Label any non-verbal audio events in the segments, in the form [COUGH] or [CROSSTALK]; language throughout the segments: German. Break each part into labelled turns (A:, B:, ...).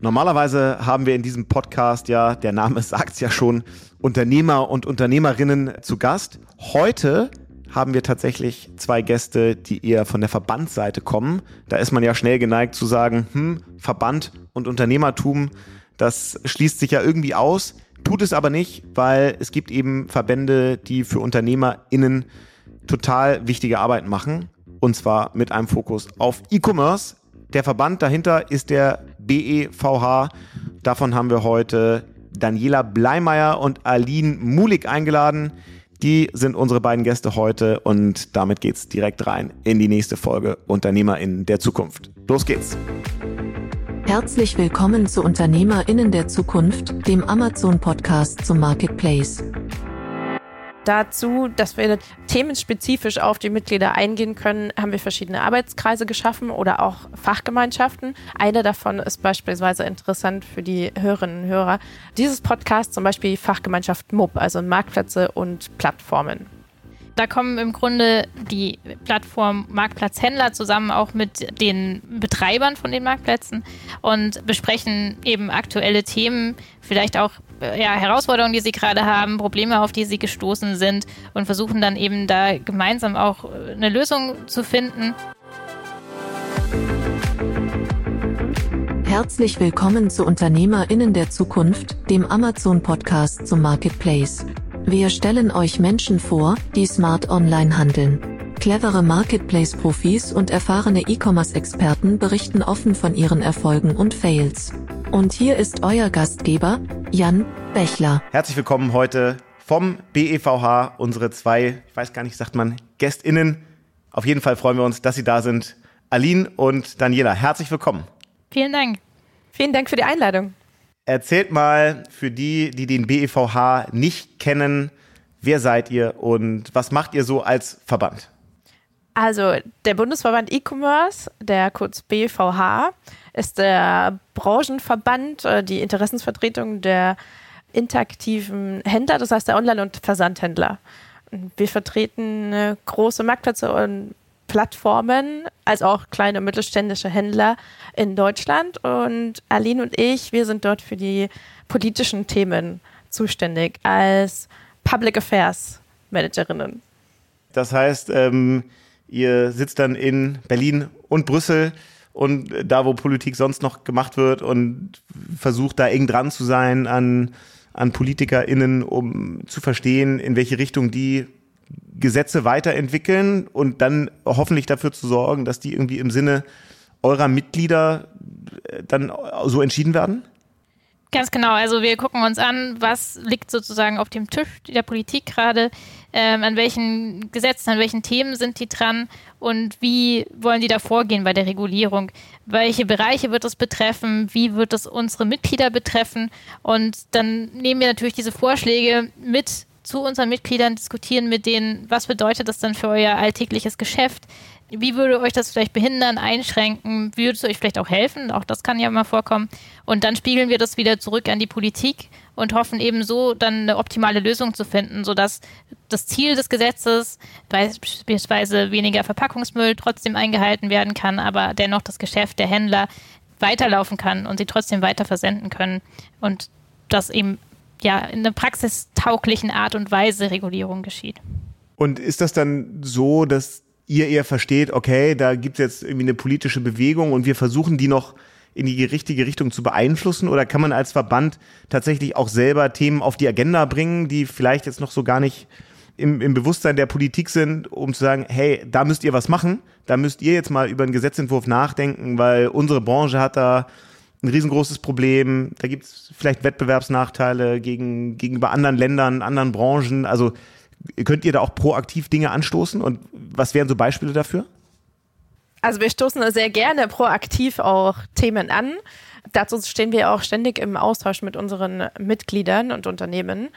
A: Normalerweise haben wir in diesem Podcast ja, der Name [LAUGHS] sagt es ja schon, Unternehmer und Unternehmerinnen zu Gast. Heute haben wir tatsächlich zwei Gäste, die eher von der Verbandsseite kommen. Da ist man ja schnell geneigt zu sagen, hm, Verband und Unternehmertum, das schließt sich ja irgendwie aus, tut es aber nicht, weil es gibt eben Verbände, die für UnternehmerInnen total wichtige Arbeit machen. Und zwar mit einem Fokus auf E-Commerce. Der Verband dahinter ist der BEVH. Davon haben wir heute Daniela Bleimeyer und Aline Mulik eingeladen. Die sind unsere beiden Gäste heute und damit geht's direkt rein in die nächste Folge UnternehmerInnen der Zukunft. Los geht's!
B: Herzlich willkommen zu UnternehmerInnen der Zukunft, dem Amazon-Podcast zum Marketplace
C: dazu, dass wir themenspezifisch auf die Mitglieder eingehen können, haben wir verschiedene Arbeitskreise geschaffen oder auch Fachgemeinschaften. Eine davon ist beispielsweise interessant für die Hörerinnen und Hörer. Dieses Podcast zum Beispiel Fachgemeinschaft MUB, also Marktplätze und Plattformen.
D: Da kommen im Grunde die Plattform Marktplatzhändler zusammen auch mit den Betreibern von den Marktplätzen und besprechen eben aktuelle Themen, vielleicht auch ja, Herausforderungen, die sie gerade haben, Probleme, auf die sie gestoßen sind und versuchen dann eben da gemeinsam auch eine Lösung zu finden.
B: Herzlich willkommen zu UnternehmerInnen der Zukunft, dem Amazon-Podcast zum Marketplace. Wir stellen euch Menschen vor, die smart online handeln. Clevere Marketplace-Profis und erfahrene E-Commerce-Experten berichten offen von ihren Erfolgen und Fails. Und hier ist euer Gastgeber, Jan Bechler.
A: Herzlich willkommen heute vom BEVH, unsere zwei, ich weiß gar nicht, sagt man, GästInnen. Auf jeden Fall freuen wir uns, dass Sie da sind. Aline und Daniela, herzlich willkommen.
D: Vielen Dank.
C: Vielen Dank für die Einladung.
A: Erzählt mal für die, die den BEVH nicht kennen, wer seid ihr und was macht ihr so als Verband?
C: Also der Bundesverband E-Commerce, der kurz BVH, ist der Branchenverband, äh, die Interessensvertretung der interaktiven Händler, das heißt der Online- und Versandhändler. Wir vertreten äh, große Marktplätze und Plattformen, als auch kleine und mittelständische Händler in Deutschland. Und Aline und ich, wir sind dort für die politischen Themen zuständig als Public Affairs Managerinnen.
A: Das heißt, ähm, ihr sitzt dann in Berlin und Brüssel und da, wo Politik sonst noch gemacht wird und versucht da eng dran zu sein an, an PolitikerInnen, um zu verstehen, in welche Richtung die Gesetze weiterentwickeln und dann hoffentlich dafür zu sorgen, dass die irgendwie im Sinne eurer Mitglieder äh, dann so entschieden werden?
D: Ganz genau. Also wir gucken uns an, was liegt sozusagen auf dem Tisch der Politik gerade, ähm, an welchen Gesetzen, an welchen Themen sind die dran und wie wollen die da vorgehen bei der Regulierung? Welche Bereiche wird es betreffen? Wie wird es unsere Mitglieder betreffen? Und dann nehmen wir natürlich diese Vorschläge mit zu unseren Mitgliedern, diskutieren mit denen, was bedeutet das dann für euer alltägliches Geschäft? Wie würde euch das vielleicht behindern, einschränken? Würde es euch vielleicht auch helfen? Auch das kann ja mal vorkommen. Und dann spiegeln wir das wieder zurück an die Politik und hoffen eben so dann eine optimale Lösung zu finden, sodass das Ziel des Gesetzes, beispielsweise weniger Verpackungsmüll, trotzdem eingehalten werden kann, aber dennoch das Geschäft der Händler weiterlaufen kann und sie trotzdem weiter versenden können und das eben ja in einer praxistauglichen Art und Weise Regulierung geschieht.
A: Und ist das dann so, dass ihr eher versteht, okay, da gibt es jetzt irgendwie eine politische Bewegung und wir versuchen die noch in die richtige Richtung zu beeinflussen? Oder kann man als Verband tatsächlich auch selber Themen auf die Agenda bringen, die vielleicht jetzt noch so gar nicht im, im Bewusstsein der Politik sind, um zu sagen, hey, da müsst ihr was machen, da müsst ihr jetzt mal über einen Gesetzentwurf nachdenken, weil unsere Branche hat da ein riesengroßes Problem. Da gibt es vielleicht Wettbewerbsnachteile gegen, gegenüber anderen Ländern, anderen Branchen. Also könnt ihr da auch proaktiv Dinge anstoßen und was wären so Beispiele dafür?
C: Also wir stoßen sehr gerne proaktiv auch Themen an. Dazu stehen wir auch ständig im Austausch mit unseren Mitgliedern und Unternehmen.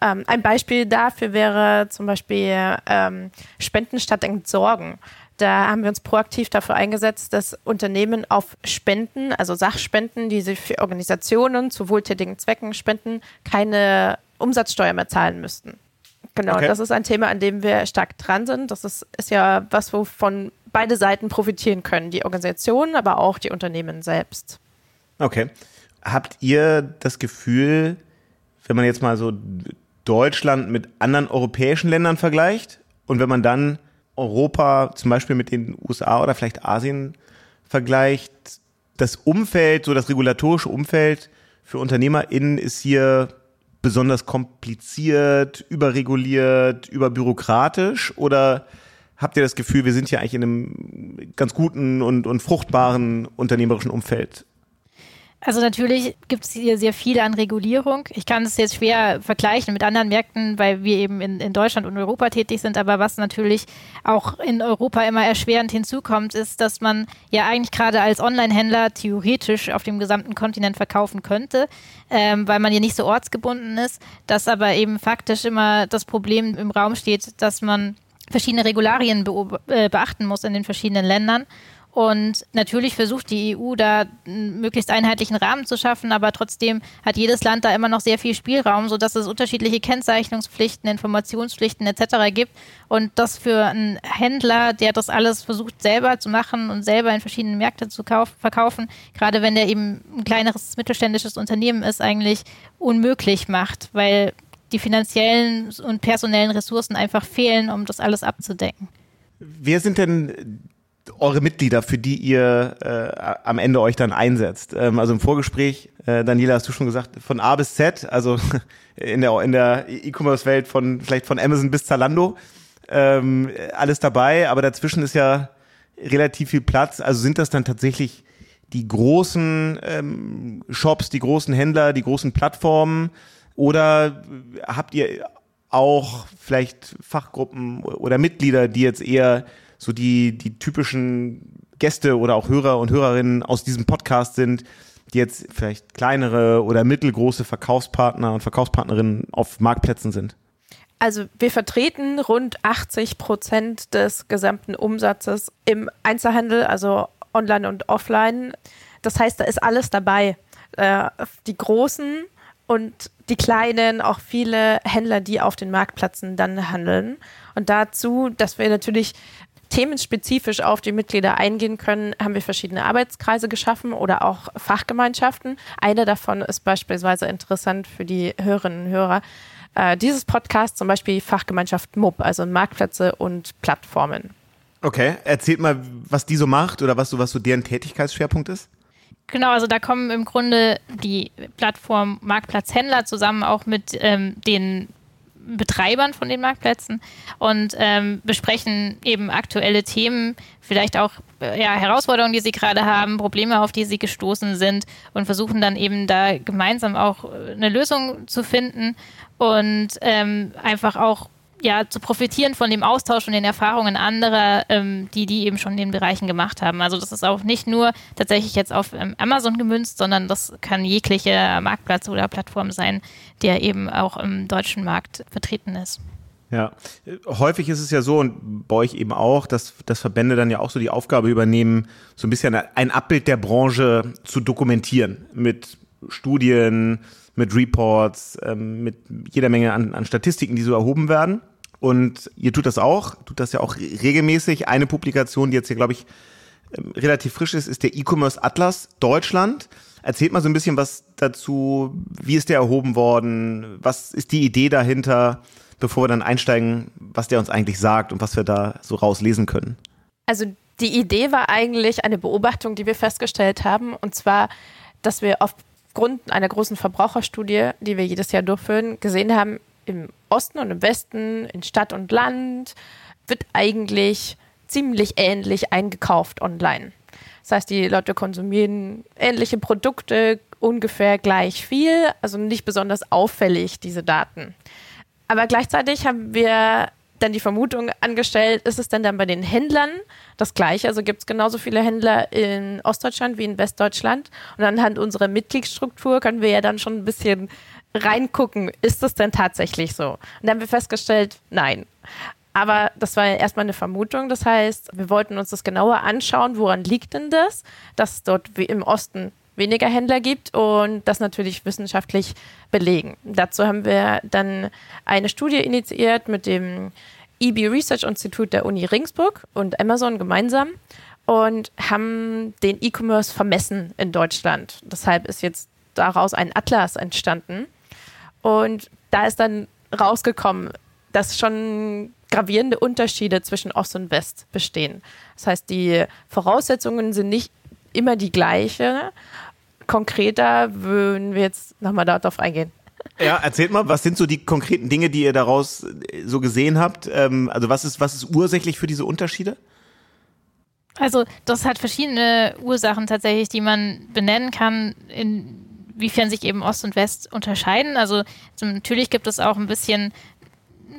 C: Ähm, ein Beispiel dafür wäre zum Beispiel ähm, Spenden statt Entsorgen. Da haben wir uns proaktiv dafür eingesetzt, dass Unternehmen auf Spenden, also Sachspenden, die sie für Organisationen zu wohltätigen Zwecken spenden, keine Umsatzsteuer mehr zahlen müssten. Genau, okay. das ist ein Thema, an dem wir stark dran sind. Das ist, ist ja was, wovon beide Seiten profitieren können, die Organisationen, aber auch die Unternehmen selbst.
A: Okay. Habt ihr das Gefühl, wenn man jetzt mal so Deutschland mit anderen europäischen Ländern vergleicht und wenn man dann Europa zum Beispiel mit den USA oder vielleicht Asien vergleicht, das Umfeld, so das regulatorische Umfeld für UnternehmerInnen ist hier besonders kompliziert, überreguliert, überbürokratisch? Oder habt ihr das Gefühl, wir sind hier eigentlich in einem ganz guten und, und fruchtbaren unternehmerischen Umfeld
D: also natürlich gibt es hier sehr viel an Regulierung. Ich kann es jetzt schwer vergleichen mit anderen Märkten, weil wir eben in, in Deutschland und Europa tätig sind. Aber was natürlich auch in Europa immer erschwerend hinzukommt, ist, dass man ja eigentlich gerade als Online-Händler theoretisch auf dem gesamten Kontinent verkaufen könnte, ähm, weil man hier nicht so ortsgebunden ist. Dass aber eben faktisch immer das Problem im Raum steht, dass man verschiedene Regularien äh, beachten muss in den verschiedenen Ländern. Und natürlich versucht die EU da einen möglichst einheitlichen Rahmen zu schaffen, aber trotzdem hat jedes Land da immer noch sehr viel Spielraum, sodass es unterschiedliche Kennzeichnungspflichten, Informationspflichten etc. gibt. Und das für einen Händler, der das alles versucht selber zu machen und selber in verschiedenen Märkten zu verkaufen, gerade wenn der eben ein kleineres mittelständisches Unternehmen ist, eigentlich unmöglich macht, weil die finanziellen und personellen Ressourcen einfach fehlen, um das alles abzudecken.
A: Wer sind denn eure Mitglieder, für die ihr äh, am Ende euch dann einsetzt. Ähm, also im Vorgespräch, äh, Daniela, hast du schon gesagt, von A bis Z, also [LAUGHS] in der in der E-Commerce-Welt von vielleicht von Amazon bis Zalando, ähm, alles dabei, aber dazwischen ist ja relativ viel Platz. Also sind das dann tatsächlich die großen ähm, Shops, die großen Händler, die großen Plattformen oder habt ihr auch vielleicht Fachgruppen oder Mitglieder, die jetzt eher so die, die typischen Gäste oder auch Hörer und Hörerinnen aus diesem Podcast sind, die jetzt vielleicht kleinere oder mittelgroße Verkaufspartner und Verkaufspartnerinnen auf Marktplätzen sind?
C: Also wir vertreten rund 80 Prozent des gesamten Umsatzes im Einzelhandel, also online und offline. Das heißt, da ist alles dabei. Äh, die großen und die kleinen, auch viele Händler, die auf den Marktplätzen dann handeln. Und dazu, dass wir natürlich themenspezifisch auf die Mitglieder eingehen können, haben wir verschiedene Arbeitskreise geschaffen oder auch Fachgemeinschaften. Eine davon ist beispielsweise interessant für die Hörerinnen und Hörer. Äh, dieses Podcast zum Beispiel Fachgemeinschaft MUB, also Marktplätze und Plattformen.
A: Okay, erzählt mal, was die so macht oder was so, was so deren Tätigkeitsschwerpunkt ist.
D: Genau, also da kommen im Grunde die Plattform Marktplatzhändler zusammen auch mit ähm, den Betreibern von den Marktplätzen und ähm, besprechen eben aktuelle Themen, vielleicht auch äh, ja, Herausforderungen, die sie gerade haben, Probleme, auf die sie gestoßen sind und versuchen dann eben da gemeinsam auch äh, eine Lösung zu finden und ähm, einfach auch ja, zu profitieren von dem Austausch und den Erfahrungen anderer, ähm, die die eben schon in den Bereichen gemacht haben. Also das ist auch nicht nur tatsächlich jetzt auf ähm, Amazon gemünzt, sondern das kann jeglicher Marktplatz oder Plattform sein, der eben auch im deutschen Markt vertreten ist.
A: Ja, häufig ist es ja so und bei euch eben auch, dass, dass Verbände dann ja auch so die Aufgabe übernehmen, so ein bisschen ein Abbild der Branche zu dokumentieren mit Studien, mit Reports, ähm, mit jeder Menge an, an Statistiken, die so erhoben werden. Und ihr tut das auch, tut das ja auch regelmäßig. Eine Publikation, die jetzt hier, glaube ich, ähm, relativ frisch ist, ist der E-Commerce Atlas Deutschland. Erzählt mal so ein bisschen was dazu. Wie ist der erhoben worden? Was ist die Idee dahinter, bevor wir dann einsteigen, was der uns eigentlich sagt und was wir da so rauslesen können?
C: Also die Idee war eigentlich eine Beobachtung, die wir festgestellt haben, und zwar, dass wir aufgrund einer großen Verbraucherstudie, die wir jedes Jahr durchführen, gesehen haben, im Osten und im Westen, in Stadt und Land, wird eigentlich ziemlich ähnlich eingekauft online. Das heißt, die Leute konsumieren ähnliche Produkte, ungefähr gleich viel, also nicht besonders auffällig, diese Daten. Aber gleichzeitig haben wir dann die Vermutung angestellt, ist es denn dann bei den Händlern das Gleiche? Also gibt es genauso viele Händler in Ostdeutschland wie in Westdeutschland? Und anhand unserer Mitgliedsstruktur können wir ja dann schon ein bisschen reingucken, ist das denn tatsächlich so? Und dann haben wir festgestellt, nein. Aber das war ja erstmal eine Vermutung. Das heißt, wir wollten uns das genauer anschauen, woran liegt denn das, dass dort wie im Osten weniger Händler gibt und das natürlich wissenschaftlich belegen. Dazu haben wir dann eine Studie initiiert mit dem EB Research Institut der Uni Ringsburg und Amazon gemeinsam und haben den E-Commerce vermessen in Deutschland. Deshalb ist jetzt daraus ein Atlas entstanden. Und da ist dann rausgekommen, dass schon gravierende Unterschiede zwischen Ost und West bestehen. Das heißt, die Voraussetzungen sind nicht immer die gleiche. Konkreter würden wir jetzt nochmal darauf eingehen.
A: Ja, erzählt mal, was sind so die konkreten Dinge, die ihr daraus äh, so gesehen habt? Ähm, also was ist, was ist ursächlich für diese Unterschiede?
D: Also das hat verschiedene Ursachen tatsächlich, die man benennen kann, inwiefern sich eben Ost und West unterscheiden. Also natürlich gibt es auch ein bisschen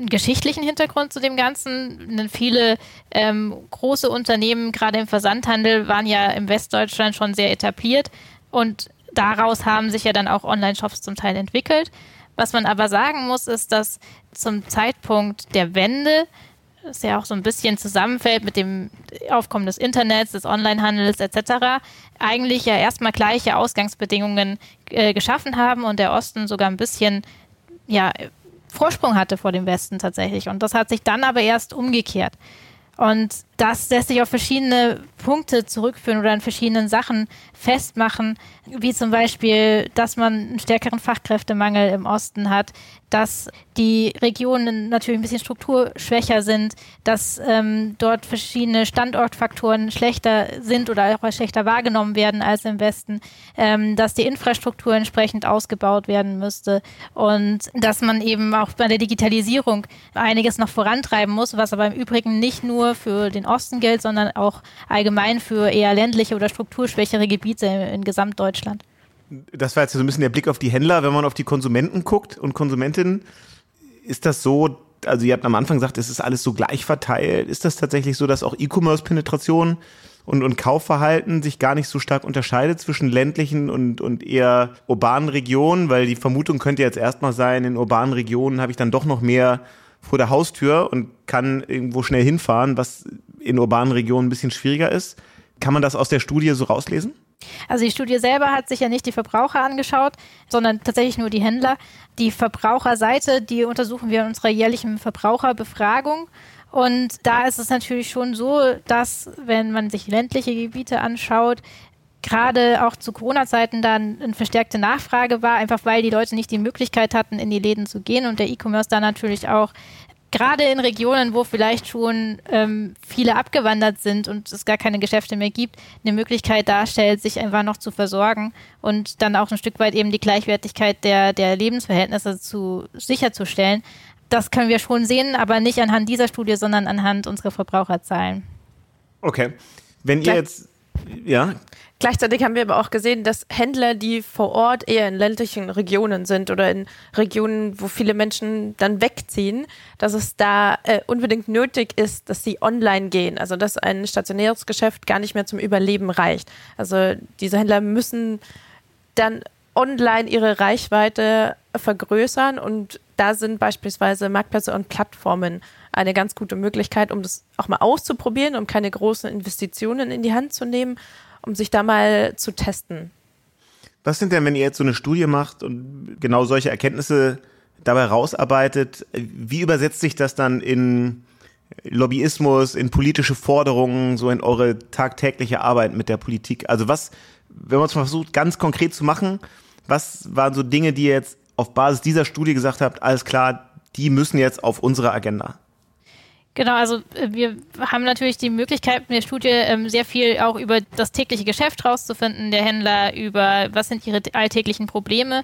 D: geschichtlichen Hintergrund zu dem Ganzen. Denn viele ähm, große Unternehmen, gerade im Versandhandel, waren ja im Westdeutschland schon sehr etabliert und daraus haben sich ja dann auch Online-Shops zum Teil entwickelt. Was man aber sagen muss, ist, dass zum Zeitpunkt der Wende das ja auch so ein bisschen zusammenfällt mit dem Aufkommen des Internets, des Onlinehandels etc., eigentlich ja erstmal gleiche Ausgangsbedingungen äh, geschaffen haben und der Osten sogar ein bisschen ja, Vorsprung hatte vor dem Westen tatsächlich. Und das hat sich dann aber erst umgekehrt. Und das lässt sich auf verschiedene Punkte zurückführen oder an verschiedenen Sachen festmachen, wie zum Beispiel, dass man einen stärkeren Fachkräftemangel im Osten hat, dass die Regionen natürlich ein bisschen strukturschwächer sind, dass ähm, dort verschiedene Standortfaktoren schlechter sind oder auch schlechter wahrgenommen werden als im Westen, ähm, dass die Infrastruktur entsprechend ausgebaut werden müsste und dass man eben auch bei der Digitalisierung einiges noch vorantreiben muss, was aber im Übrigen nicht nur für den Osten gilt, sondern auch allgemein für eher ländliche oder strukturschwächere Gebiete in Gesamtdeutschland
A: das war jetzt so ein bisschen der Blick auf die Händler. Wenn man auf die Konsumenten guckt und Konsumentinnen, ist das so, also ihr habt am Anfang gesagt, es ist alles so gleich verteilt. Ist das tatsächlich so, dass auch E-Commerce-Penetration und, und Kaufverhalten sich gar nicht so stark unterscheidet zwischen ländlichen und, und eher urbanen Regionen? Weil die Vermutung könnte jetzt erstmal sein, in urbanen Regionen habe ich dann doch noch mehr vor der Haustür und kann irgendwo schnell hinfahren, was in urbanen Regionen ein bisschen schwieriger ist. Kann man das aus der Studie so rauslesen?
D: Also die Studie selber hat sich ja nicht die Verbraucher angeschaut, sondern tatsächlich nur die Händler. Die Verbraucherseite, die untersuchen wir in unserer jährlichen Verbraucherbefragung. Und da ist es natürlich schon so, dass wenn man sich ländliche Gebiete anschaut, gerade auch zu Corona-Zeiten dann eine verstärkte Nachfrage war, einfach weil die Leute nicht die Möglichkeit hatten, in die Läden zu gehen und der E-Commerce da natürlich auch gerade in Regionen, wo vielleicht schon ähm, viele abgewandert sind und es gar keine Geschäfte mehr gibt, eine Möglichkeit darstellt, sich einfach noch zu versorgen und dann auch ein Stück weit eben die Gleichwertigkeit der, der Lebensverhältnisse zu sicherzustellen. Das können wir schon sehen, aber nicht anhand dieser Studie, sondern anhand unserer Verbraucherzahlen.
A: Okay. Wenn ihr jetzt, ja,
C: Gleichzeitig haben wir aber auch gesehen, dass Händler, die vor Ort eher in ländlichen Regionen sind oder in Regionen, wo viele Menschen dann wegziehen, dass es da äh, unbedingt nötig ist, dass sie online gehen. Also dass ein stationäres Geschäft gar nicht mehr zum Überleben reicht. Also diese Händler müssen dann online ihre Reichweite vergrößern und da sind beispielsweise Marktplätze und Plattformen eine ganz gute Möglichkeit, um das auch mal auszuprobieren, um keine großen Investitionen in die Hand zu nehmen um sich da mal zu testen.
A: Was sind denn, wenn ihr jetzt so eine Studie macht und genau solche Erkenntnisse dabei rausarbeitet, wie übersetzt sich das dann in Lobbyismus, in politische Forderungen, so in eure tagtägliche Arbeit mit der Politik? Also was, wenn man es versucht, ganz konkret zu machen, was waren so Dinge, die ihr jetzt auf Basis dieser Studie gesagt habt, alles klar, die müssen jetzt auf unsere Agenda?
D: Genau, also äh, wir haben natürlich die Möglichkeit in der Studie ähm, sehr viel auch über das tägliche Geschäft rauszufinden, der Händler, über was sind ihre alltäglichen Probleme.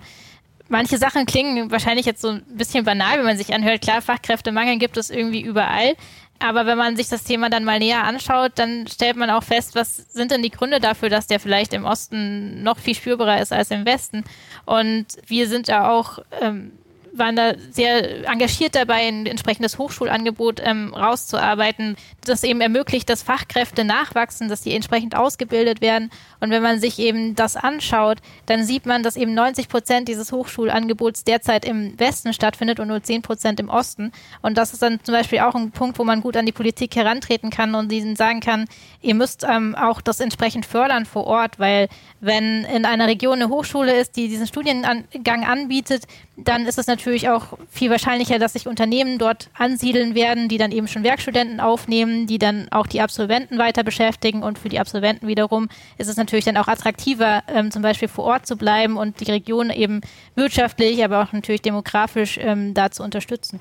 D: Manche Sachen klingen wahrscheinlich jetzt so ein bisschen banal, wenn man sich anhört. Klar, Fachkräftemangel gibt es irgendwie überall. Aber wenn man sich das Thema dann mal näher anschaut, dann stellt man auch fest, was sind denn die Gründe dafür, dass der vielleicht im Osten noch viel spürbarer ist als im Westen. Und wir sind ja auch ähm, waren da sehr engagiert dabei, ein entsprechendes Hochschulangebot ähm, rauszuarbeiten, das eben ermöglicht, dass Fachkräfte nachwachsen, dass die entsprechend ausgebildet werden. Und wenn man sich eben das anschaut, dann sieht man, dass eben 90 Prozent dieses Hochschulangebots derzeit im Westen stattfindet und nur 10 Prozent im Osten. Und das ist dann zum Beispiel auch ein Punkt, wo man gut an die Politik herantreten kann und ihnen sagen kann, ihr müsst ähm, auch das entsprechend fördern vor Ort, weil wenn in einer Region eine Hochschule ist, die diesen Studiengang anbietet, dann ist es natürlich auch viel wahrscheinlicher, dass sich Unternehmen dort ansiedeln werden, die dann eben schon Werkstudenten aufnehmen, die dann auch die Absolventen weiter beschäftigen und für die Absolventen wiederum ist es natürlich dann auch attraktiver, ähm, zum Beispiel vor Ort zu bleiben und die Region eben wirtschaftlich, aber auch natürlich demografisch ähm, da zu unterstützen.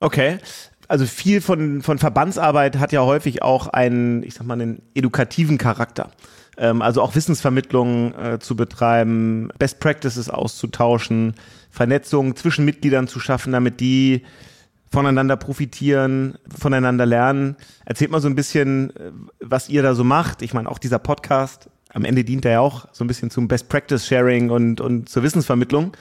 A: Okay. Also viel von, von Verbandsarbeit hat ja häufig auch einen, ich sag mal, einen edukativen Charakter. Ähm, also auch Wissensvermittlung äh, zu betreiben, Best Practices auszutauschen, Vernetzung zwischen Mitgliedern zu schaffen, damit die voneinander profitieren, voneinander lernen. Erzählt mal so ein bisschen, äh, was ihr da so macht. Ich meine, auch dieser Podcast, am Ende dient er ja auch so ein bisschen zum Best Practice Sharing und, und zur Wissensvermittlung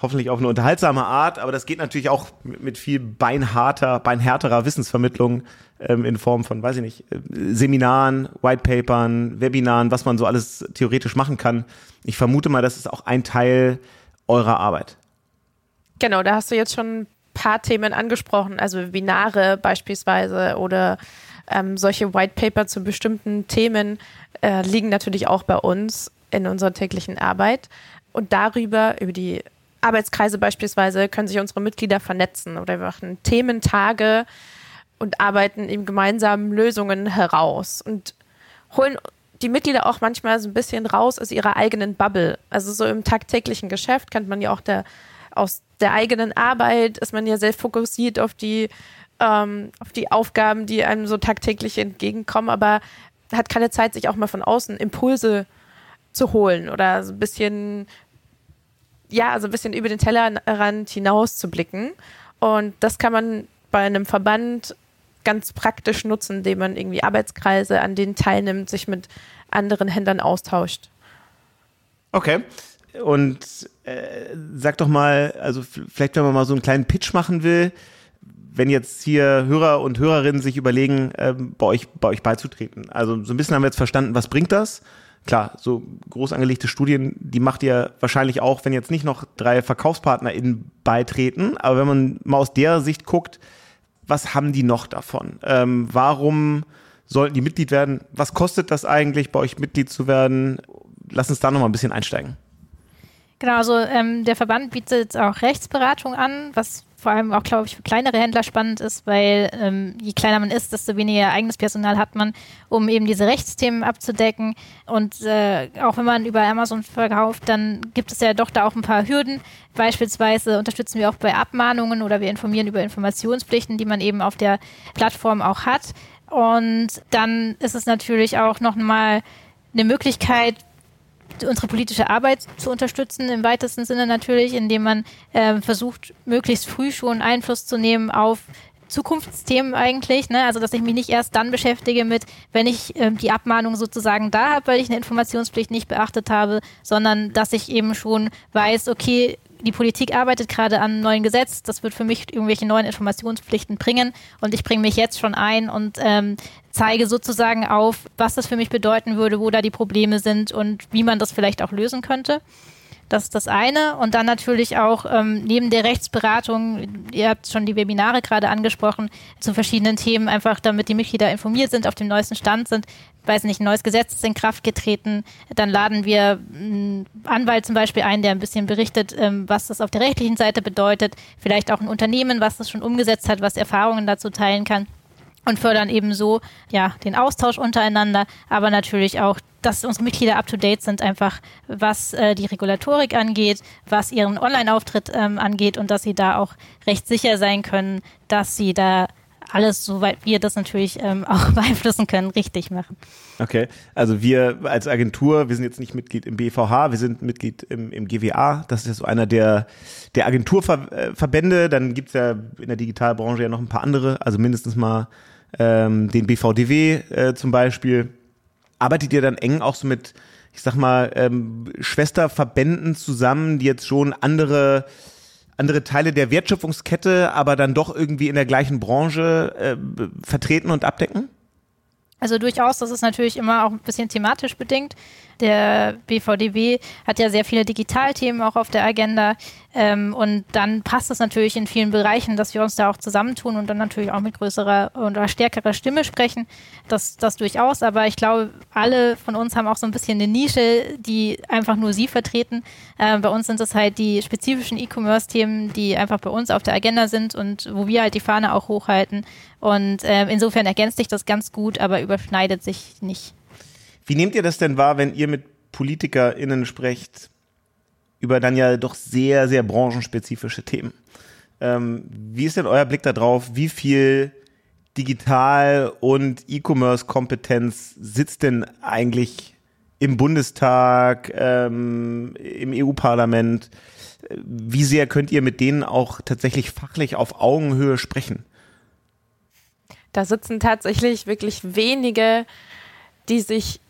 A: hoffentlich auf eine unterhaltsame Art, aber das geht natürlich auch mit viel beinharter, beinhärterer Wissensvermittlung ähm, in Form von, weiß ich nicht, äh, Seminaren, Whitepapern, Webinaren, was man so alles theoretisch machen kann. Ich vermute mal, das ist auch ein Teil eurer Arbeit.
C: Genau, da hast du jetzt schon ein paar Themen angesprochen, also Webinare beispielsweise oder ähm, solche Whitepaper zu bestimmten Themen äh, liegen natürlich auch bei uns in unserer täglichen Arbeit. Und darüber, über die Arbeitskreise beispielsweise können sich unsere Mitglieder vernetzen oder wir machen Thementage und arbeiten eben gemeinsam Lösungen heraus und holen die Mitglieder auch manchmal so ein bisschen raus aus ihrer eigenen Bubble. Also so im tagtäglichen Geschäft kennt man ja auch der, aus der eigenen Arbeit, ist man ja sehr fokussiert auf die, ähm, auf die Aufgaben, die einem so tagtäglich entgegenkommen, aber hat keine Zeit, sich auch mal von außen Impulse zu holen oder so ein bisschen ja, also ein bisschen über den Tellerrand hinaus zu blicken. Und das kann man bei einem Verband ganz praktisch nutzen, indem man irgendwie Arbeitskreise, an denen teilnimmt, sich mit anderen Händlern austauscht.
A: Okay. Und äh, sag doch mal, also vielleicht, wenn man mal so einen kleinen Pitch machen will, wenn jetzt hier Hörer und Hörerinnen sich überlegen, äh, bei, euch, bei euch beizutreten. Also so ein bisschen haben wir jetzt verstanden, was bringt das? klar, so groß angelegte Studien, die macht ihr wahrscheinlich auch, wenn jetzt nicht noch drei VerkaufspartnerInnen beitreten. Aber wenn man mal aus der Sicht guckt, was haben die noch davon? Ähm, warum sollten die Mitglied werden? Was kostet das eigentlich, bei euch Mitglied zu werden? Lass uns da noch mal ein bisschen einsteigen.
D: Genau, also ähm, der Verband bietet auch Rechtsberatung an, was vor allem auch, glaube ich, für kleinere Händler spannend ist, weil ähm, je kleiner man ist, desto weniger eigenes Personal hat man, um eben diese Rechtsthemen abzudecken. Und äh, auch wenn man über Amazon verkauft, dann gibt es ja doch da auch ein paar Hürden. Beispielsweise unterstützen wir auch bei Abmahnungen oder wir informieren über Informationspflichten, die man eben auf der Plattform auch hat. Und dann ist es natürlich auch nochmal eine Möglichkeit, unsere politische Arbeit zu unterstützen, im weitesten Sinne natürlich, indem man äh, versucht, möglichst früh schon Einfluss zu nehmen auf Zukunftsthemen eigentlich, ne? also dass ich mich nicht erst dann beschäftige mit, wenn ich ähm, die Abmahnung sozusagen da habe, weil ich eine Informationspflicht nicht beachtet habe, sondern dass ich eben schon weiß, okay, die Politik arbeitet gerade an einem neuen Gesetz, das wird für mich irgendwelche neuen Informationspflichten bringen und ich bringe mich jetzt schon ein und ähm, zeige sozusagen auf, was das für mich bedeuten würde, wo da die Probleme sind und wie man das vielleicht auch lösen könnte. Das ist das eine. Und dann natürlich auch ähm, neben der Rechtsberatung, ihr habt schon die Webinare gerade angesprochen, zu verschiedenen Themen, einfach damit die Mitglieder informiert sind, auf dem neuesten Stand sind. Weiß nicht, ein neues Gesetz ist in Kraft getreten. Dann laden wir einen Anwalt zum Beispiel ein, der ein bisschen berichtet, ähm, was das auf der rechtlichen Seite bedeutet. Vielleicht auch ein Unternehmen, was das schon umgesetzt hat, was Erfahrungen dazu teilen kann und fördern eben so ja den Austausch untereinander, aber natürlich auch, dass unsere Mitglieder up to date sind, einfach was äh, die Regulatorik angeht, was ihren Online-Auftritt ähm, angeht und dass sie da auch recht sicher sein können, dass sie da alles, soweit wir das natürlich ähm, [LAUGHS] auch beeinflussen können, richtig machen.
A: Okay, also wir als Agentur, wir sind jetzt nicht Mitglied im BVH, wir sind Mitglied im, im GWA. Das ist ja so einer der, der Agenturverbände. Dann gibt's ja in der Digitalbranche ja noch ein paar andere, also mindestens mal ähm, den BVDW äh, zum Beispiel. Arbeitet ihr dann eng auch so mit, ich sag mal, ähm, Schwesterverbänden zusammen, die jetzt schon andere andere Teile der Wertschöpfungskette, aber dann doch irgendwie in der gleichen Branche äh, vertreten und abdecken?
D: Also durchaus, das ist natürlich immer auch ein bisschen thematisch bedingt. Der BVDW hat ja sehr viele Digitalthemen auch auf der Agenda. Ähm, und dann passt es natürlich in vielen Bereichen, dass wir uns da auch zusammentun und dann natürlich auch mit größerer oder stärkerer Stimme sprechen. Das, das durchaus. Aber ich glaube, alle von uns haben auch so ein bisschen eine Nische, die einfach nur sie vertreten. Äh, bei uns sind es halt die spezifischen E-Commerce-Themen, die einfach bei uns auf der Agenda sind und wo wir halt die Fahne auch hochhalten. Und äh, insofern ergänzt sich das ganz gut, aber überschneidet sich nicht.
A: Wie nehmt ihr das denn wahr, wenn ihr mit PolitikerInnen sprecht über dann ja doch sehr, sehr branchenspezifische Themen? Ähm, wie ist denn euer Blick darauf, wie viel Digital- und E-Commerce-Kompetenz sitzt denn eigentlich im Bundestag, ähm, im EU-Parlament? Wie sehr könnt ihr mit denen auch tatsächlich fachlich auf Augenhöhe sprechen?
C: Da sitzen tatsächlich wirklich wenige, die sich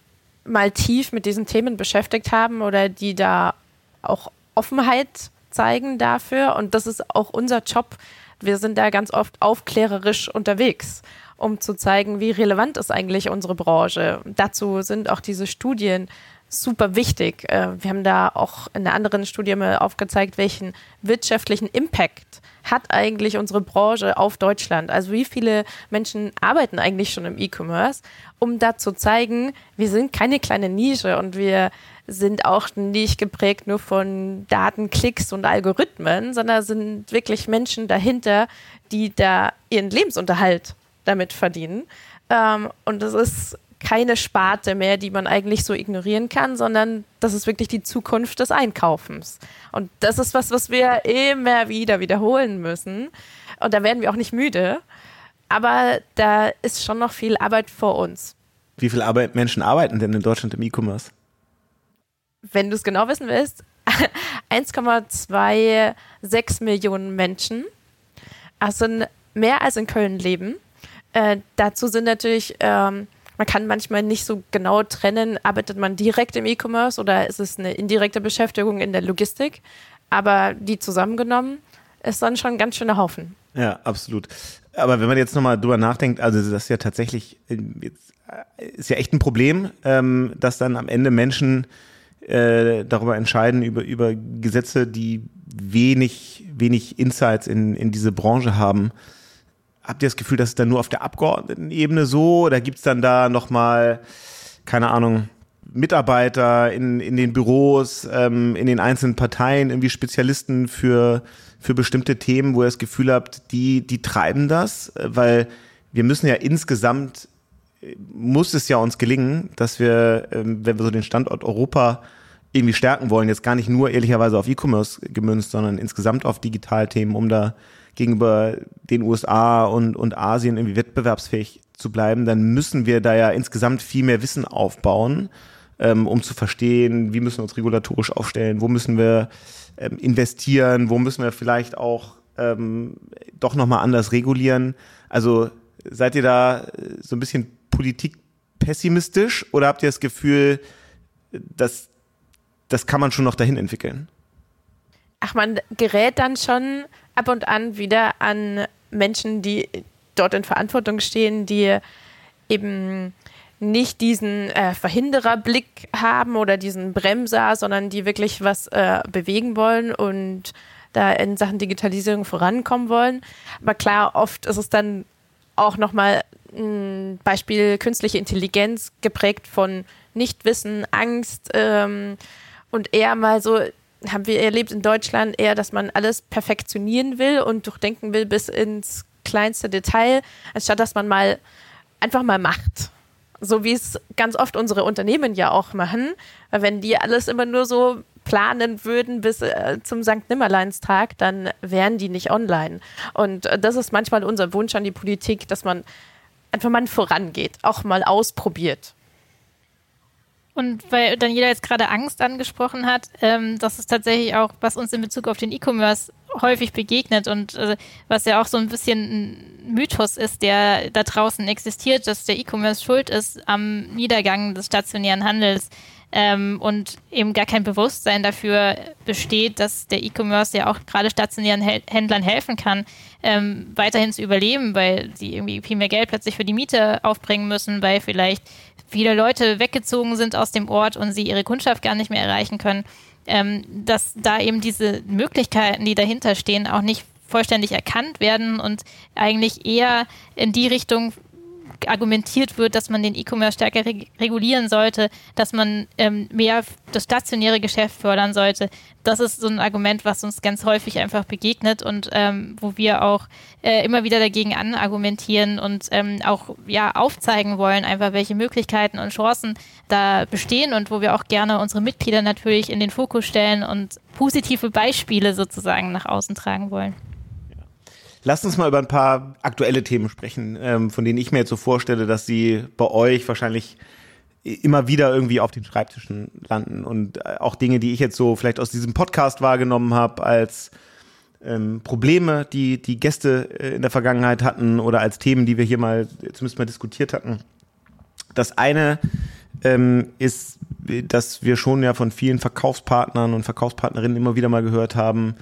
C: mal tief mit diesen Themen beschäftigt haben oder die da auch Offenheit zeigen dafür. Und das ist auch unser Job. Wir sind da ganz oft aufklärerisch unterwegs, um zu zeigen, wie relevant ist eigentlich unsere Branche. Dazu sind auch diese Studien super wichtig. Äh, wir haben da auch in einer anderen Studie mal aufgezeigt, welchen wirtschaftlichen Impact hat eigentlich unsere Branche auf Deutschland? Also wie viele Menschen arbeiten eigentlich schon im E-Commerce, um da zu zeigen, wir sind keine kleine Nische und wir sind auch nicht geprägt nur von Daten, Klicks und Algorithmen, sondern sind wirklich Menschen dahinter, die da ihren Lebensunterhalt damit verdienen. Ähm, und das ist keine Sparte mehr, die man eigentlich so ignorieren kann, sondern das ist wirklich die Zukunft des Einkaufens. Und das ist was, was wir immer wieder wiederholen müssen. Und da werden wir auch nicht müde. Aber da ist schon noch viel Arbeit vor uns.
A: Wie viele Arbeit Menschen arbeiten denn in Deutschland im E-Commerce?
C: Wenn du es genau wissen willst, [LAUGHS] 1,26 Millionen Menschen. Also mehr als in Köln leben. Äh, dazu sind natürlich ähm, man kann manchmal nicht so genau trennen, arbeitet man direkt im E-Commerce oder ist es eine indirekte Beschäftigung in der Logistik. Aber die zusammengenommen ist dann schon ein ganz schöner Haufen.
A: Ja, absolut. Aber wenn man jetzt nochmal drüber nachdenkt, also das ist ja tatsächlich, jetzt, äh, ist ja echt ein Problem, ähm, dass dann am Ende Menschen äh, darüber entscheiden, über, über Gesetze, die wenig, wenig Insights in, in diese Branche haben. Habt ihr das Gefühl, dass es dann nur auf der Abgeordnetenebene so oder gibt es dann da nochmal, keine Ahnung, Mitarbeiter in, in den Büros, ähm, in den einzelnen Parteien, irgendwie Spezialisten für, für bestimmte Themen, wo ihr das Gefühl habt, die, die treiben das, weil wir müssen ja insgesamt, muss es ja uns gelingen, dass wir, ähm, wenn wir so den Standort Europa irgendwie stärken wollen, jetzt gar nicht nur ehrlicherweise auf E-Commerce gemünzt, sondern insgesamt auf Digitalthemen, um da gegenüber den USA und, und Asien irgendwie wettbewerbsfähig zu bleiben, dann müssen wir da ja insgesamt viel mehr Wissen aufbauen, ähm, um zu verstehen, wie müssen wir uns regulatorisch aufstellen, wo müssen wir ähm, investieren, wo müssen wir vielleicht auch ähm, doch nochmal anders regulieren. Also seid ihr da so ein bisschen politikpessimistisch oder habt ihr das Gefühl, dass das kann man schon noch dahin entwickeln?
C: Ach, man gerät dann schon ab und an wieder an Menschen, die dort in Verantwortung stehen, die eben nicht diesen äh, Verhindererblick haben oder diesen Bremser, sondern die wirklich was äh, bewegen wollen und da in Sachen Digitalisierung vorankommen wollen. Aber klar, oft ist es dann auch nochmal ein Beispiel künstliche Intelligenz geprägt von Nichtwissen, Angst ähm, und eher mal so haben wir erlebt in Deutschland eher, dass man alles perfektionieren will und durchdenken will bis ins kleinste Detail, anstatt dass man mal einfach mal macht. So wie es ganz oft unsere Unternehmen ja auch machen. Wenn die alles immer nur so planen würden bis äh, zum St. Nimmerleinstag, dann wären die nicht online. Und äh, das ist manchmal unser Wunsch an die Politik, dass man einfach mal vorangeht, auch mal ausprobiert.
D: Und weil Daniela jetzt gerade Angst angesprochen hat, ähm, das ist tatsächlich auch, was uns in Bezug auf den E-Commerce häufig begegnet und äh, was ja auch so ein bisschen ein Mythos ist, der da draußen existiert, dass der E-Commerce schuld ist am Niedergang des stationären Handels ähm, und eben gar kein Bewusstsein dafür besteht, dass der E-Commerce ja auch gerade stationären Händlern helfen kann, ähm, weiterhin zu überleben, weil sie irgendwie viel mehr Geld plötzlich für die Miete aufbringen müssen, weil vielleicht viele Leute weggezogen sind aus dem Ort und sie ihre Kundschaft gar nicht mehr erreichen können, ähm, dass da eben diese Möglichkeiten, die dahinter stehen, auch nicht vollständig erkannt werden und eigentlich eher in die Richtung argumentiert wird, dass man den E-Commerce stärker reg regulieren sollte, dass man ähm, mehr das stationäre Geschäft fördern sollte. Das ist so ein Argument, was uns ganz häufig einfach begegnet und ähm, wo wir auch äh, immer wieder dagegen anargumentieren und ähm, auch ja aufzeigen wollen, einfach welche Möglichkeiten und Chancen da bestehen und wo wir auch gerne unsere Mitglieder natürlich in den Fokus stellen und positive Beispiele sozusagen nach außen tragen wollen.
A: Lasst uns mal über ein paar aktuelle Themen sprechen, ähm, von denen ich mir jetzt so vorstelle, dass sie bei euch wahrscheinlich immer wieder irgendwie auf den Schreibtischen landen und äh, auch Dinge, die ich jetzt so vielleicht aus diesem Podcast wahrgenommen habe als ähm, Probleme, die die Gäste äh, in der Vergangenheit hatten oder als Themen, die wir hier mal zumindest mal diskutiert hatten. Das eine ähm, ist, dass wir schon ja von vielen Verkaufspartnern und Verkaufspartnerinnen immer wieder mal gehört haben,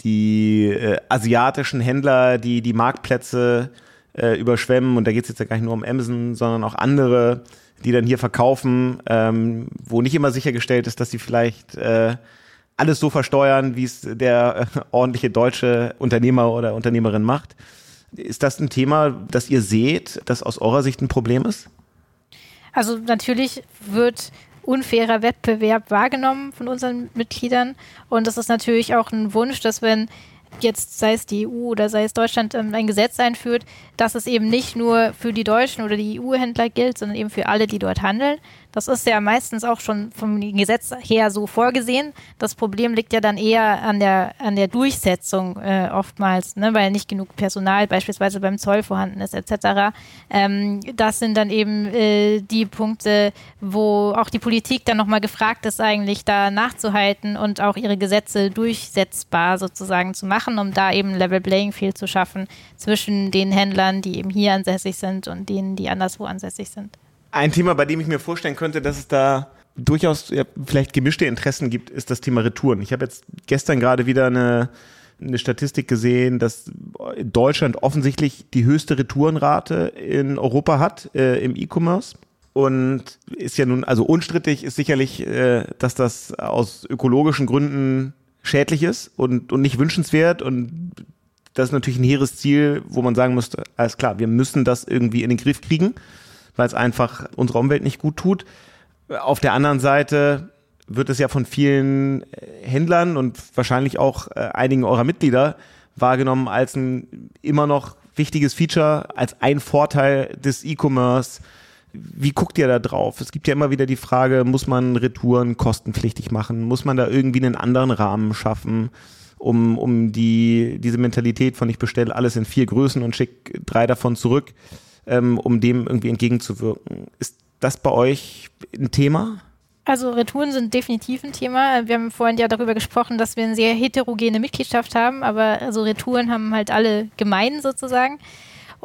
A: die äh, asiatischen Händler, die die Marktplätze äh, überschwemmen. Und da geht es jetzt ja gar nicht nur um Amazon, sondern auch andere, die dann hier verkaufen, ähm, wo nicht immer sichergestellt ist, dass sie vielleicht äh, alles so versteuern, wie es der äh, ordentliche deutsche Unternehmer oder Unternehmerin macht. Ist das ein Thema, das ihr seht, das aus eurer Sicht ein Problem ist?
D: Also natürlich wird unfairer Wettbewerb wahrgenommen von unseren Mitgliedern. Und das ist natürlich auch ein Wunsch, dass wenn jetzt sei es die EU oder sei es Deutschland ähm, ein Gesetz einführt, dass es eben nicht nur für die Deutschen oder die EU-Händler gilt, sondern eben für alle, die dort handeln. Das ist ja meistens auch schon vom Gesetz her so vorgesehen. Das Problem liegt ja dann eher an der, an der Durchsetzung äh, oftmals, ne, weil nicht genug Personal beispielsweise beim Zoll vorhanden ist etc. Ähm, das sind dann eben äh, die Punkte, wo auch die Politik dann nochmal gefragt ist, eigentlich da nachzuhalten und auch ihre Gesetze durchsetzbar sozusagen zu machen, um da eben Level Playing Field zu schaffen zwischen den Händlern, die eben hier ansässig sind und denen, die anderswo ansässig sind.
A: Ein Thema, bei dem ich mir vorstellen könnte, dass es da durchaus ja, vielleicht gemischte Interessen gibt, ist das Thema Retouren. Ich habe jetzt gestern gerade wieder eine, eine Statistik gesehen, dass Deutschland offensichtlich die höchste Retourenrate in Europa hat äh, im E-Commerce. Und ist ja nun, also unstrittig ist sicherlich, äh, dass das aus ökologischen Gründen schädlich ist und, und nicht wünschenswert. Und das ist natürlich ein hehres Ziel, wo man sagen müsste, alles klar, wir müssen das irgendwie in den Griff kriegen weil es einfach unserer Umwelt nicht gut tut. Auf der anderen Seite wird es ja von vielen äh, Händlern und wahrscheinlich auch äh, einigen eurer Mitglieder wahrgenommen als ein immer noch wichtiges Feature, als ein Vorteil des E-Commerce. Wie guckt ihr da drauf? Es gibt ja immer wieder die Frage, muss man Retouren kostenpflichtig machen? Muss man da irgendwie einen anderen Rahmen schaffen, um, um die, diese Mentalität von ich bestelle alles in vier Größen und schicke drei davon zurück ähm, um dem irgendwie entgegenzuwirken. Ist das bei euch ein Thema?
D: Also Retouren sind definitiv ein Thema. Wir haben vorhin ja darüber gesprochen, dass wir eine sehr heterogene Mitgliedschaft haben, aber also Retouren haben halt alle gemein sozusagen.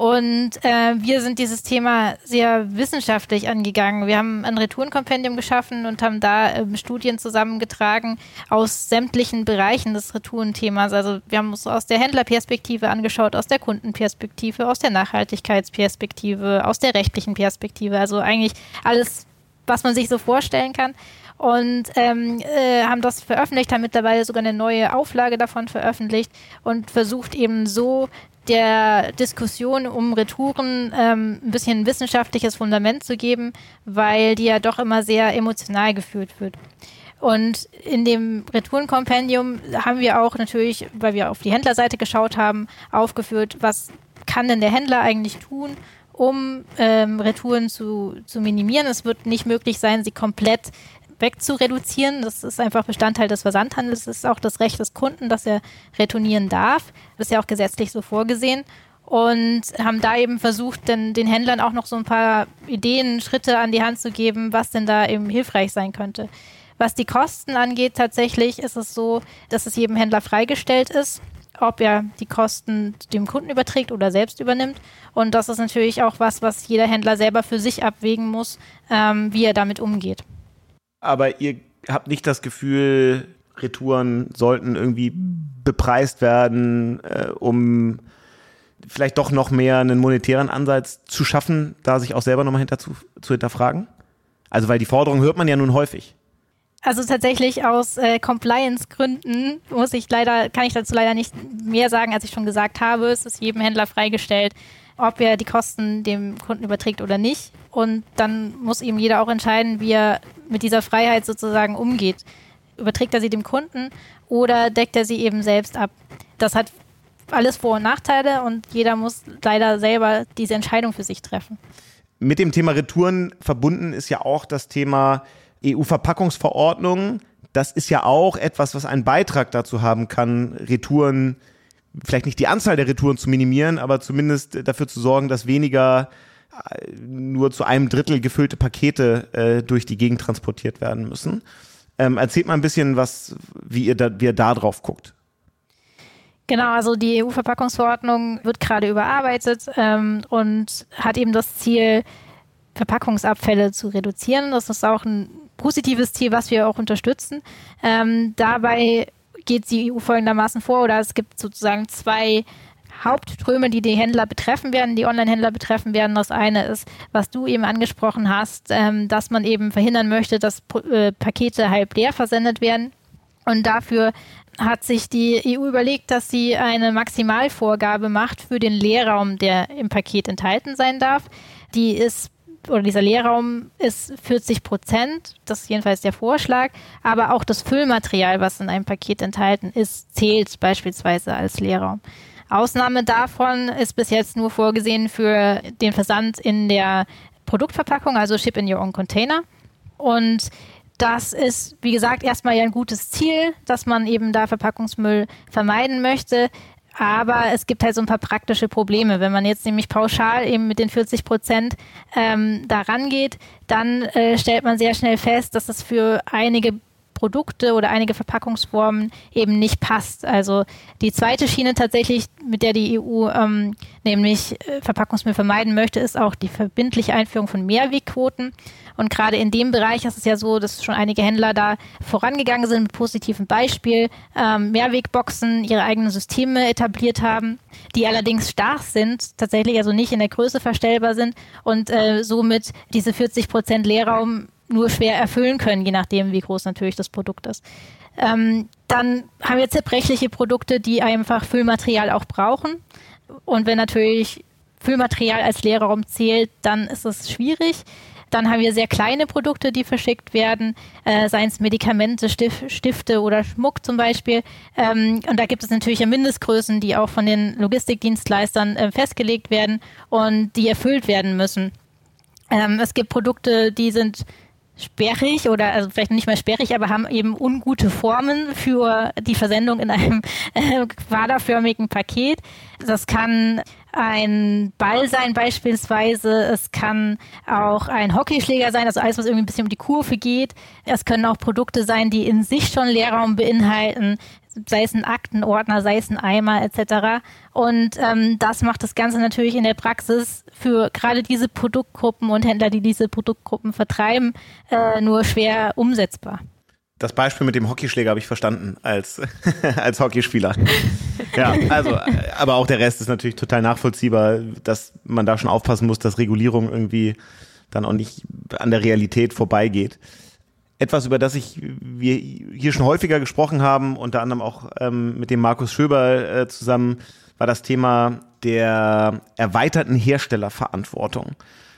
D: Und äh, wir sind dieses Thema sehr wissenschaftlich angegangen. Wir haben ein Retourenkompendium geschaffen und haben da ähm, Studien zusammengetragen aus sämtlichen Bereichen des Retourenthemas. Also wir haben uns aus der Händlerperspektive angeschaut, aus der Kundenperspektive, aus der Nachhaltigkeitsperspektive, aus der rechtlichen Perspektive. Also eigentlich alles, was man sich so vorstellen kann und ähm, äh, haben das veröffentlicht, haben mittlerweile sogar eine neue Auflage davon veröffentlicht und versucht eben so der Diskussion um Retouren ähm, ein bisschen ein wissenschaftliches Fundament zu geben, weil die ja doch immer sehr emotional geführt wird. Und in dem Retourenkompendium haben wir auch natürlich, weil wir auf die Händlerseite geschaut haben, aufgeführt, was kann denn der Händler eigentlich tun, um ähm, Retouren zu, zu minimieren. Es wird nicht möglich sein, sie komplett wegzureduzieren. Das ist einfach Bestandteil des Versandhandels. Das ist auch das Recht des Kunden, dass er retournieren darf. Das ist ja auch gesetzlich so vorgesehen. Und haben da eben versucht, den, den Händlern auch noch so ein paar Ideen, Schritte an die Hand zu geben, was denn da eben hilfreich sein könnte. Was die Kosten angeht, tatsächlich ist es so, dass es jedem Händler freigestellt ist, ob er die Kosten dem Kunden überträgt oder selbst übernimmt. Und das ist natürlich auch was, was jeder Händler selber für sich abwägen muss, ähm, wie er damit umgeht
A: aber ihr habt nicht das Gefühl, Retouren sollten irgendwie bepreist werden, äh, um vielleicht doch noch mehr einen monetären Ansatz zu schaffen, da sich auch selber nochmal hinter zu, zu hinterfragen? Also weil die Forderung hört man ja nun häufig.
D: Also tatsächlich aus äh, Compliance-Gründen muss ich leider, kann ich dazu leider nicht mehr sagen, als ich schon gesagt habe. Es ist jedem Händler freigestellt, ob er die Kosten dem Kunden überträgt oder nicht. Und dann muss eben jeder auch entscheiden, wie er mit dieser Freiheit sozusagen umgeht. Überträgt er sie dem Kunden oder deckt er sie eben selbst ab? Das hat alles Vor- und Nachteile und jeder muss leider selber diese Entscheidung für sich treffen.
A: Mit dem Thema Retouren verbunden ist ja auch das Thema EU-Verpackungsverordnung. Das ist ja auch etwas, was einen Beitrag dazu haben kann, Retouren, vielleicht nicht die Anzahl der Retouren zu minimieren, aber zumindest dafür zu sorgen, dass weniger äh, nur zu einem Drittel gefüllte Pakete äh, durch die Gegend transportiert werden müssen. Ähm, erzählt mal ein bisschen, was, wie ihr da, wie ihr da drauf guckt.
D: Genau, also die EU-Verpackungsverordnung wird gerade überarbeitet ähm, und hat eben das Ziel, Verpackungsabfälle zu reduzieren. Das ist auch ein positives Ziel, was wir auch unterstützen. Ähm, dabei geht die EU folgendermaßen vor, oder es gibt sozusagen zwei Hauptströme, die die Händler betreffen werden, die Online-Händler betreffen werden. Das eine ist, was du eben angesprochen hast, ähm, dass man eben verhindern möchte, dass äh, Pakete halb leer versendet werden. Und dafür hat sich die EU überlegt, dass sie eine Maximalvorgabe macht für den Leerraum, der im Paket enthalten sein darf. Die ist oder dieser Leerraum ist 40 Prozent, das ist jedenfalls der Vorschlag, aber auch das Füllmaterial, was in einem Paket enthalten ist, zählt beispielsweise als Leerraum. Ausnahme davon ist bis jetzt nur vorgesehen für den Versand in der Produktverpackung, also Ship in Your Own Container. Und das ist, wie gesagt, erstmal ja ein gutes Ziel, dass man eben da Verpackungsmüll vermeiden möchte. Aber es gibt halt so ein paar praktische Probleme. Wenn man jetzt nämlich pauschal eben mit den 40 Prozent ähm, da rangeht, dann äh, stellt man sehr schnell fest, dass es für einige Produkte oder einige Verpackungsformen eben nicht passt. Also die zweite Schiene tatsächlich, mit der die EU ähm, nämlich äh, Verpackungsmüll vermeiden möchte, ist auch die verbindliche Einführung von Mehrwegquoten. Und gerade in dem Bereich ist es ja so, dass schon einige Händler da vorangegangen sind mit positivem Beispiel, ähm, Mehrwegboxen ihre eigenen Systeme etabliert haben, die allerdings stark sind, tatsächlich also nicht in der Größe verstellbar sind und äh, somit diese 40 Prozent Leerraum nur schwer erfüllen können, je nachdem, wie groß natürlich das Produkt ist. Ähm, dann haben wir zerbrechliche Produkte, die einfach Füllmaterial auch brauchen. Und wenn natürlich Füllmaterial als Leerraum zählt, dann ist es schwierig. Dann haben wir sehr kleine Produkte, die verschickt werden, äh, seien es Medikamente, Stif Stifte oder Schmuck zum Beispiel. Ähm, und da gibt es natürlich Mindestgrößen, die auch von den Logistikdienstleistern äh, festgelegt werden und die erfüllt werden müssen. Ähm, es gibt Produkte, die sind sperrig oder also vielleicht nicht mehr sperrig, aber haben eben ungute Formen für die Versendung in einem [LAUGHS] äh, quaderförmigen Paket. Das kann ein Ball sein beispielsweise, es kann auch ein Hockeyschläger sein, also alles, was irgendwie ein bisschen um die Kurve geht. Es können auch Produkte sein, die in sich schon Leerraum beinhalten sei es ein Aktenordner, sei es ein Eimer etc. Und ähm, das macht das Ganze natürlich in der Praxis für gerade diese Produktgruppen und Händler, die diese Produktgruppen vertreiben, äh, nur schwer umsetzbar.
A: Das Beispiel mit dem Hockeyschläger habe ich verstanden als, [LAUGHS] als Hockeyspieler. ja, also, aber auch der Rest ist natürlich total nachvollziehbar, dass man da schon aufpassen muss, dass Regulierung irgendwie dann auch nicht an der Realität vorbeigeht etwas, über das ich wir hier schon häufiger gesprochen haben, unter anderem auch ähm, mit dem Markus Schöber äh, zusammen, war das Thema der erweiterten Herstellerverantwortung.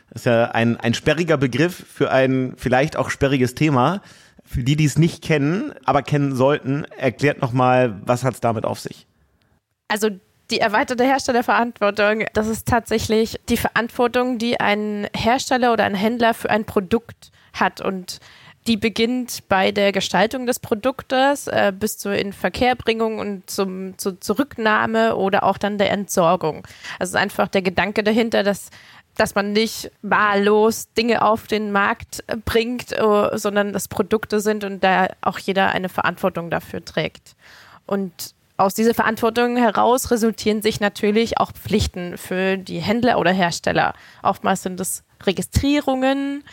A: Das ist ja ein, ein sperriger Begriff für ein vielleicht auch sperriges Thema. Für die, die es nicht kennen, aber kennen sollten, erklärt nochmal, was hat es damit auf sich?
C: Also die erweiterte Herstellerverantwortung, das ist tatsächlich die Verantwortung, die ein Hersteller oder ein Händler für ein Produkt hat. Und die beginnt bei der Gestaltung des Produktes äh, bis zur Inverkehrbringung und zum, zur Zurücknahme oder auch dann der Entsorgung. Also einfach der Gedanke dahinter, dass dass man nicht wahllos Dinge auf den Markt bringt, uh, sondern dass Produkte sind und da auch jeder eine Verantwortung dafür trägt. Und aus dieser Verantwortung heraus resultieren sich natürlich auch Pflichten für die Händler oder Hersteller. Oftmals sind es Registrierungen,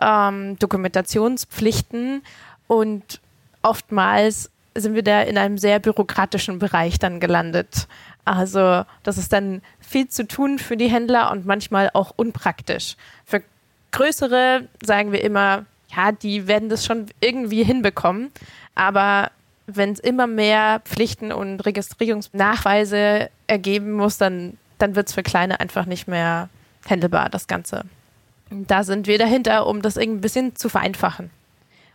C: ähm, Dokumentationspflichten und oftmals sind wir da in einem sehr bürokratischen Bereich dann gelandet. Also das ist dann viel zu tun für die Händler und manchmal auch unpraktisch. Für größere sagen wir immer, ja, die werden das schon irgendwie hinbekommen. Aber wenn es immer mehr Pflichten und Registrierungsnachweise ergeben muss, dann, dann wird es für Kleine einfach nicht mehr handelbar, das Ganze. Da sind wir dahinter, um das irgendwie ein bisschen zu vereinfachen.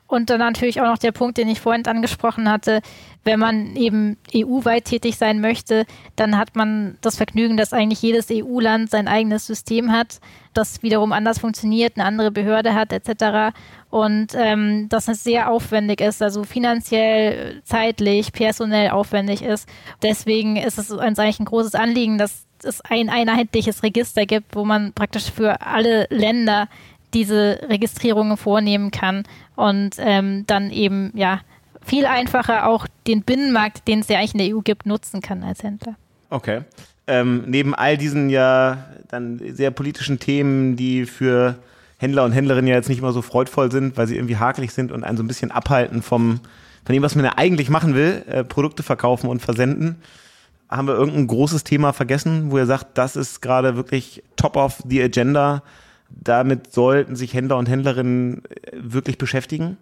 D: Und dann natürlich auch noch der Punkt, den ich vorhin angesprochen hatte, wenn man eben EU-weit tätig sein möchte, dann hat man das Vergnügen, dass eigentlich jedes EU-Land sein eigenes System hat, das wiederum anders funktioniert, eine andere Behörde hat etc. Und ähm, dass es sehr aufwendig ist, also finanziell, zeitlich, personell aufwendig ist. Deswegen ist es uns eigentlich ein großes Anliegen, dass es ein einheitliches Register gibt, wo man praktisch für alle Länder diese Registrierungen vornehmen kann und ähm, dann eben ja viel einfacher auch den Binnenmarkt, den es ja eigentlich in der EU gibt, nutzen kann als Händler.
A: Okay. Ähm, neben all diesen ja dann sehr politischen Themen, die für Händler und Händlerinnen ja jetzt nicht immer so freudvoll sind, weil sie irgendwie hakelig sind und einen so ein bisschen abhalten vom, von dem, was man ja eigentlich machen will, äh, Produkte verkaufen und versenden. Haben wir irgendein großes Thema vergessen, wo ihr sagt, das ist gerade wirklich top of the agenda? Damit sollten sich Händler und Händlerinnen äh, wirklich beschäftigen?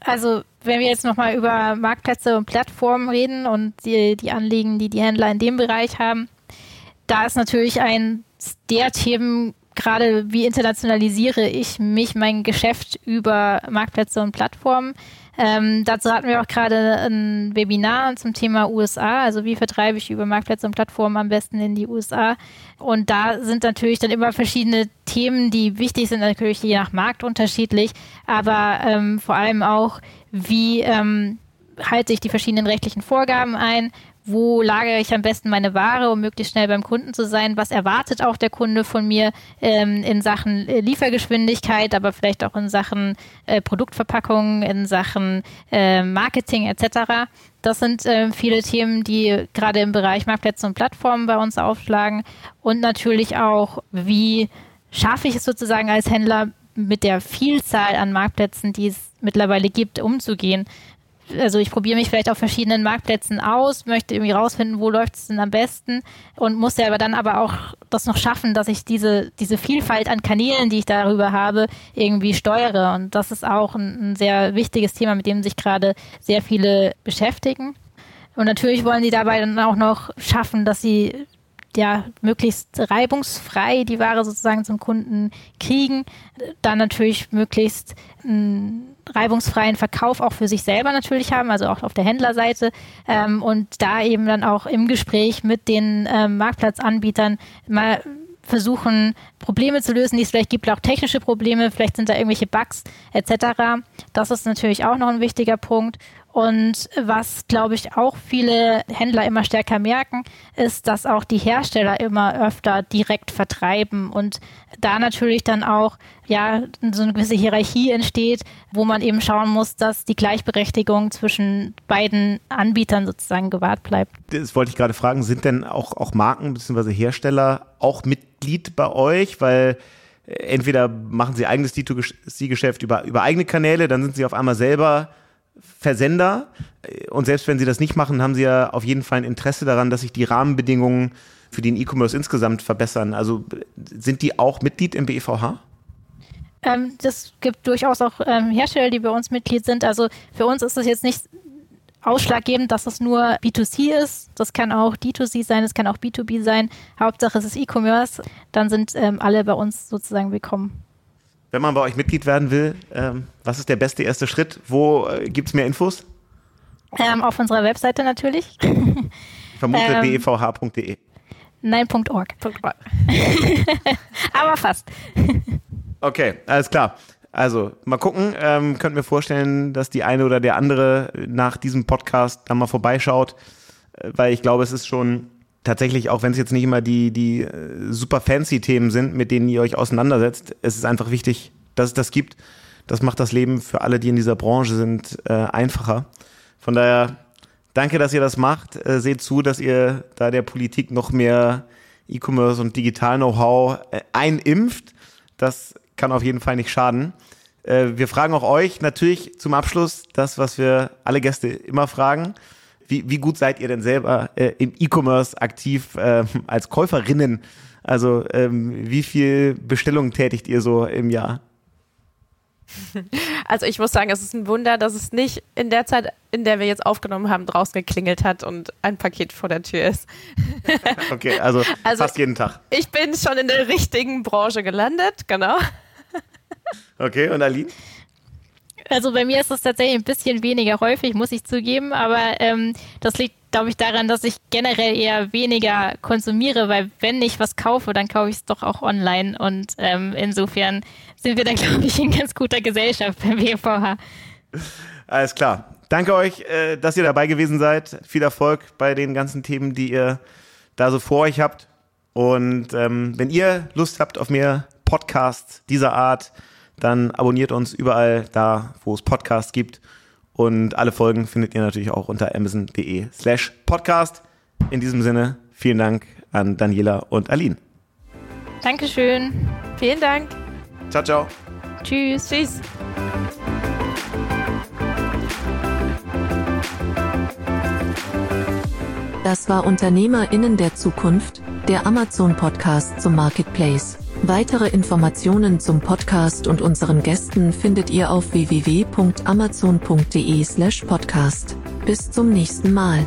D: Also, wenn wir jetzt nochmal über Marktplätze und Plattformen reden und die, die Anliegen, die die Händler in dem Bereich haben, da ist natürlich ein der Themen, gerade wie internationalisiere ich mich, mein Geschäft über Marktplätze und Plattformen. Ähm, dazu hatten wir auch gerade ein Webinar zum Thema USA, also wie vertreibe ich über Marktplätze und Plattformen am besten in die USA. Und da sind natürlich dann immer verschiedene Themen, die wichtig sind, natürlich je nach Markt unterschiedlich, aber ähm, vor allem auch, wie ähm, halte ich die verschiedenen rechtlichen Vorgaben ein, wo lagere ich am besten meine Ware, um möglichst schnell beim Kunden zu sein, was erwartet auch der Kunde von mir ähm, in Sachen äh, Liefergeschwindigkeit, aber vielleicht auch in Sachen äh, Produktverpackung, in Sachen äh, Marketing etc. Das sind äh, viele Themen, die gerade im Bereich Marktplätze und Plattformen bei uns aufschlagen. Und natürlich auch, wie schaffe ich es sozusagen als Händler mit der Vielzahl an Marktplätzen, die es mittlerweile gibt, umzugehen also ich probiere mich vielleicht auf verschiedenen Marktplätzen aus, möchte irgendwie rausfinden, wo läuft es denn am besten und muss ja aber dann aber auch das noch schaffen, dass ich diese, diese Vielfalt an Kanälen, die ich darüber habe, irgendwie steuere. Und das ist auch ein, ein sehr wichtiges Thema, mit dem sich gerade sehr viele beschäftigen. Und natürlich wollen die dabei dann auch noch schaffen, dass sie ja möglichst reibungsfrei die Ware sozusagen zum Kunden kriegen. Dann natürlich möglichst einen reibungsfreien Verkauf auch für sich selber natürlich haben, also auch auf der Händlerseite ähm, und da eben dann auch im Gespräch mit den ähm, Marktplatzanbietern mal versuchen, Probleme zu lösen, die es vielleicht gibt, auch technische Probleme, vielleicht sind da irgendwelche Bugs etc. Das ist natürlich auch noch ein wichtiger Punkt. Und was, glaube ich, auch viele Händler immer stärker merken, ist, dass auch die Hersteller immer öfter direkt vertreiben und da natürlich dann auch ja so eine gewisse Hierarchie entsteht, wo man eben schauen muss, dass die Gleichberechtigung zwischen beiden Anbietern sozusagen gewahrt bleibt.
A: Das wollte ich gerade fragen, sind denn auch, auch Marken bzw. Hersteller auch Mitglied bei euch? Weil äh, entweder machen sie eigenes D2C-Geschäft über, über eigene Kanäle, dann sind sie auf einmal selber Versender. Und selbst wenn sie das nicht machen, haben sie ja auf jeden Fall ein Interesse daran, dass sich die Rahmenbedingungen für den E-Commerce insgesamt verbessern. Also sind die auch Mitglied im BEVH?
D: Ähm, das gibt durchaus auch ähm, Hersteller, die bei uns Mitglied sind. Also für uns ist es jetzt nicht ausschlaggebend, dass es nur B2C ist. Das kann auch D2C sein, es kann auch B2B sein. Hauptsache es ist E-Commerce. Dann sind ähm, alle bei uns sozusagen willkommen.
A: Wenn man bei euch Mitglied werden will, ähm, was ist der beste erste Schritt? Wo äh, gibt es mehr Infos?
D: Ähm, auf unserer Webseite natürlich.
A: Ich vermute [LAUGHS] ähm, bevh.de.
D: Nein, .org. [LAUGHS] Aber fast. [LAUGHS]
A: okay, alles klar. Also, mal gucken. Ähm, könnt mir vorstellen, dass die eine oder der andere nach diesem Podcast da mal vorbeischaut, äh, weil ich glaube, es ist schon tatsächlich, auch wenn es jetzt nicht immer die, die äh, super fancy Themen sind, mit denen ihr euch auseinandersetzt, es ist einfach wichtig, dass es das gibt. Das macht das Leben für alle, die in dieser Branche sind, äh, einfacher. Von daher, danke, dass ihr das macht. Äh, seht zu, dass ihr da der Politik noch mehr E-Commerce und Digital-Know-how äh, einimpft. Das kann auf jeden Fall nicht schaden. Wir fragen auch euch natürlich zum Abschluss das, was wir alle Gäste immer fragen wie, wie gut seid ihr denn selber äh, im E-Commerce aktiv äh, als Käuferinnen? Also ähm, wie viel Bestellungen tätigt ihr so im Jahr? [LAUGHS]
C: Also ich muss sagen, es ist ein Wunder, dass es nicht in der Zeit, in der wir jetzt aufgenommen haben, draußen geklingelt hat und ein Paket vor der Tür ist. [LAUGHS]
A: Okay, also, [LAUGHS] also fast jeden Tag.
C: Ich bin schon in der richtigen Branche gelandet, genau.
A: Okay, und Aline?
D: Also bei mir ist es tatsächlich ein bisschen weniger häufig, muss ich zugeben, aber ähm, das liegt, glaube ich, daran, dass ich generell eher weniger konsumiere, weil wenn ich was kaufe, dann kaufe ich es doch auch online und ähm, insofern sind wir da, [LAUGHS] glaube ich, in ganz guter Gesellschaft beim WVH.
A: Alles klar. Danke euch, äh, dass ihr dabei gewesen seid. Viel Erfolg bei den ganzen Themen, die ihr da so vor euch habt. Und ähm, wenn ihr Lust habt auf mehr Podcasts dieser Art, dann abonniert uns überall da, wo es Podcasts gibt. Und alle Folgen findet ihr natürlich auch unter amazon.de slash podcast. In diesem Sinne, vielen Dank an Daniela und Aline.
D: Dankeschön.
C: Vielen Dank.
A: Ciao, ciao.
D: Tschüss. Tschüss.
B: Das war Unternehmerinnen der Zukunft, der Amazon Podcast zum Marketplace. Weitere Informationen zum Podcast und unseren Gästen findet ihr auf www.amazon.de/podcast. Bis zum nächsten Mal.